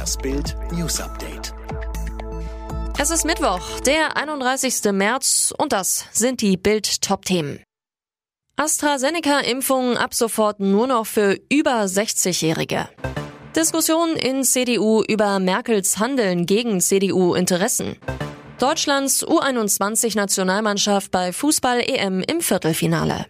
Das Bild News Update. Es ist Mittwoch, der 31. März und das sind die Bild Top Themen. AstraZeneca-Impfung ab sofort nur noch für über 60-Jährige. Diskussion in CDU über Merkels Handeln gegen CDU-Interessen. Deutschlands U21-Nationalmannschaft bei Fußball-EM im Viertelfinale.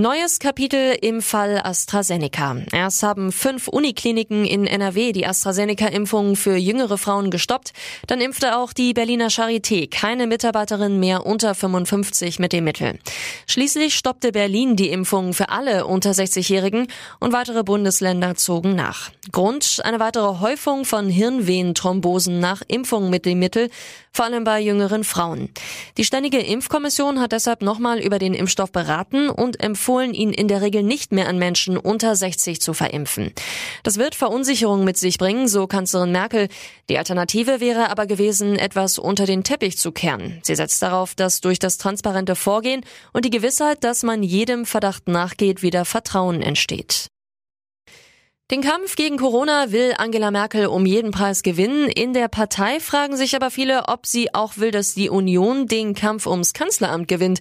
Neues Kapitel im Fall AstraZeneca. Erst haben fünf Unikliniken in NRW die AstraZeneca-Impfung für jüngere Frauen gestoppt. Dann impfte auch die Berliner Charité keine Mitarbeiterin mehr unter 55 mit dem Mittel. Schließlich stoppte Berlin die Impfung für alle unter 60-Jährigen und weitere Bundesländer zogen nach. Grund eine weitere Häufung von Hirnvenenthrombosen nach Impfung mit dem Mittel, vor allem bei jüngeren Frauen. Die Ständige Impfkommission hat deshalb nochmal über den Impfstoff beraten und empfohlen, empfohlen, ihn in der Regel nicht mehr an Menschen unter 60 zu verimpfen. Das wird Verunsicherung mit sich bringen, so Kanzlerin Merkel. Die Alternative wäre aber gewesen, etwas unter den Teppich zu kehren. Sie setzt darauf, dass durch das transparente Vorgehen und die Gewissheit, dass man jedem Verdacht nachgeht, wieder Vertrauen entsteht. Den Kampf gegen Corona will Angela Merkel um jeden Preis gewinnen. In der Partei fragen sich aber viele, ob sie auch will, dass die Union den Kampf ums Kanzleramt gewinnt.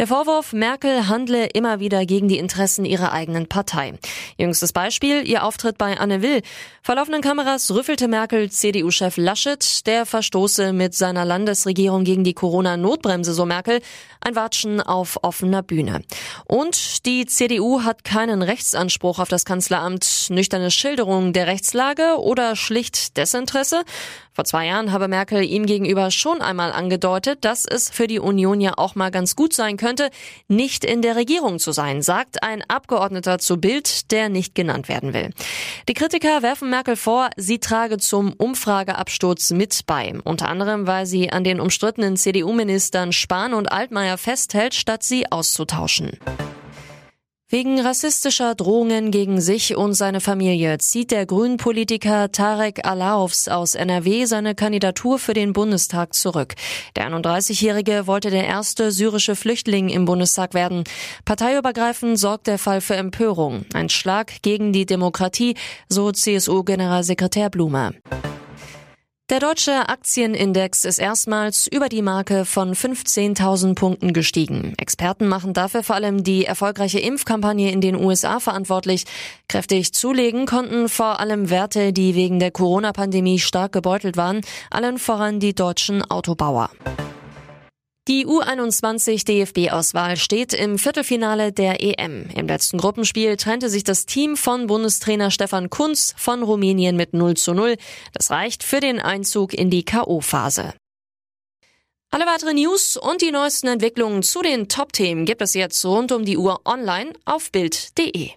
Der Vorwurf, Merkel handle immer wieder gegen die Interessen ihrer eigenen Partei. Jüngstes Beispiel, ihr Auftritt bei Anne Will. Vor laufenden Kameras rüffelte Merkel CDU-Chef Laschet, der verstoße mit seiner Landesregierung gegen die Corona-Notbremse, so Merkel, ein Watschen auf offener Bühne. Und die CDU hat keinen Rechtsanspruch auf das Kanzleramt, nüchterne Schilderung der Rechtslage oder schlicht Desinteresse? Vor zwei Jahren habe Merkel ihm gegenüber schon einmal angedeutet, dass es für die Union ja auch mal ganz gut sein könnte, nicht in der Regierung zu sein, sagt ein Abgeordneter zu Bild, der nicht genannt werden will. Die Kritiker werfen Merkel vor, sie trage zum Umfrageabsturz mit bei, unter anderem, weil sie an den umstrittenen CDU-Ministern Spahn und Altmaier festhält, statt sie auszutauschen. Wegen rassistischer Drohungen gegen sich und seine Familie zieht der Grünen-Politiker Tarek Alaufs aus NRW seine Kandidatur für den Bundestag zurück. Der 31-Jährige wollte der erste syrische Flüchtling im Bundestag werden. Parteiübergreifend sorgt der Fall für Empörung. Ein Schlag gegen die Demokratie, so CSU-Generalsekretär Blume. Der deutsche Aktienindex ist erstmals über die Marke von 15.000 Punkten gestiegen. Experten machen dafür vor allem die erfolgreiche Impfkampagne in den USA verantwortlich. Kräftig zulegen konnten vor allem Werte, die wegen der Corona-Pandemie stark gebeutelt waren, allen voran die deutschen Autobauer. Die U21 DFB-Auswahl steht im Viertelfinale der EM. Im letzten Gruppenspiel trennte sich das Team von Bundestrainer Stefan Kunz von Rumänien mit 0 zu 0. Das reicht für den Einzug in die K.O.-Phase. Alle weiteren News und die neuesten Entwicklungen zu den Top-Themen gibt es jetzt rund um die Uhr online auf Bild.de.